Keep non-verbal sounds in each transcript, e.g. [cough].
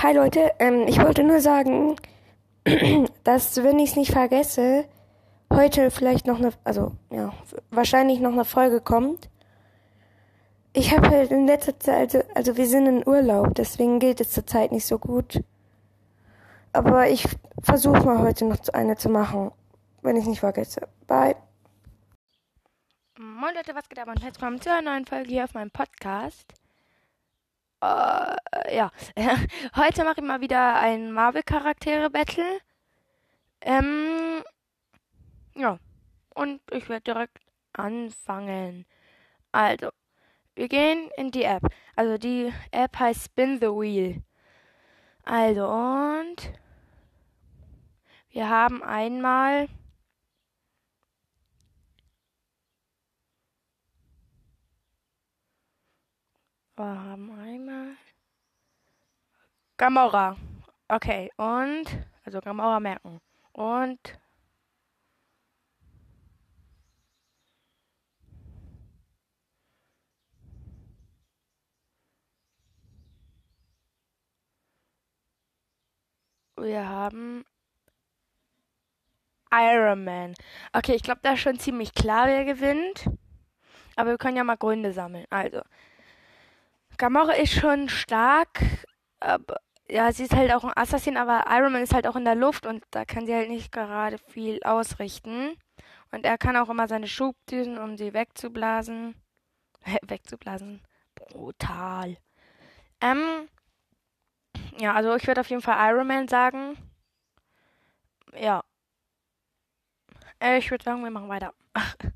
hi Leute, ähm, ich wollte nur sagen, [clears throat] dass wenn ich es nicht vergesse, heute vielleicht noch eine, also ja, wahrscheinlich noch eine Folge kommt. Ich habe halt in letzter Zeit, also, also wir sind in Urlaub, deswegen geht es zurzeit nicht so gut. Aber ich versuche mal heute noch eine zu machen, wenn ich es nicht vergesse. Bye. Moin Leute, was geht ab und herzlich willkommen zu einer neuen Folge hier auf meinem Podcast. Uh, ja, [laughs] heute mache ich mal wieder ein Marvel-Charaktere-Battle. Ähm, ja, und ich werde direkt anfangen. Also, wir gehen in die App. Also, die App heißt Spin the Wheel. Also, und wir haben einmal Wir haben einmal Gamora. Okay, und also Gamora merken. Und wir haben Iron Man. Okay, ich glaube, da ist schon ziemlich klar, wer gewinnt. Aber wir können ja mal Gründe sammeln. Also, Gamora ist schon stark, aber ja, sie ist halt auch ein Assassin, aber Iron Man ist halt auch in der Luft und da kann sie halt nicht gerade viel ausrichten. Und er kann auch immer seine Schubdüsen, um sie wegzublasen. [laughs] wegzublasen. Brutal. Ähm, ja, also ich würde auf jeden Fall Iron Man sagen. Ja. Äh, ich würde sagen, wir machen weiter. [laughs]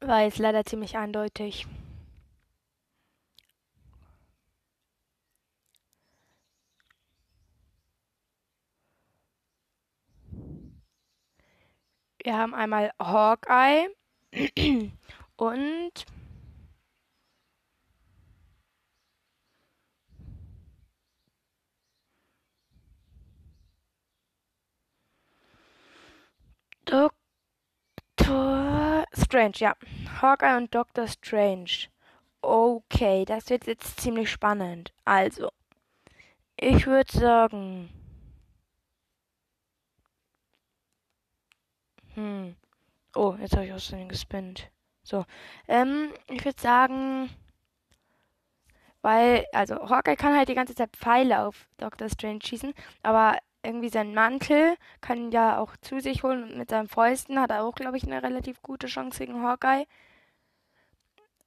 War jetzt leider ziemlich eindeutig. Wir haben einmal Hawkeye [clears throat] und Doktor Strange, ja. Hawkeye und Doctor Strange. Okay, das wird jetzt ziemlich spannend. Also, ich würde sagen, Hm. Oh, jetzt habe ich aus dem gespinnt. So. Ähm, ich würde sagen. Weil, also, Hawkeye kann halt die ganze Zeit Pfeile auf Doctor Strange schießen, aber irgendwie sein Mantel kann ihn ja auch zu sich holen und mit seinen Fäusten hat er auch, glaube ich, eine relativ gute Chance gegen Hawkeye.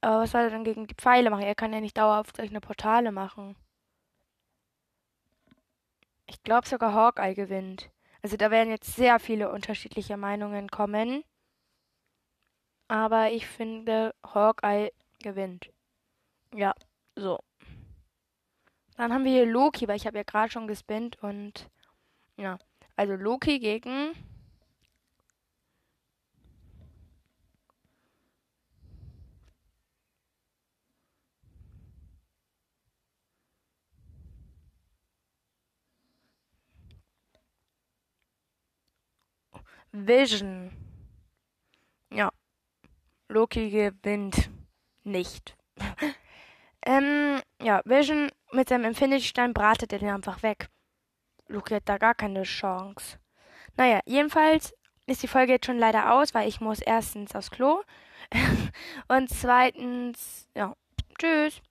Aber was soll er dann gegen die Pfeile machen? Er kann ja nicht dauerhaft solche Portale machen. Ich glaube sogar Hawkeye gewinnt. Also da werden jetzt sehr viele unterschiedliche Meinungen kommen. Aber ich finde, Hawkeye gewinnt. Ja, so. Dann haben wir hier Loki, weil ich habe ja gerade schon gespinnt und ja, also Loki gegen Vision. Ja. Loki gewinnt nicht. [laughs] ähm, ja, Vision mit seinem Infinity-Stein bratet er den einfach weg. Loki hat da gar keine Chance. Naja, jedenfalls ist die Folge jetzt schon leider aus, weil ich muss erstens aufs Klo [laughs] und zweitens, ja, tschüss.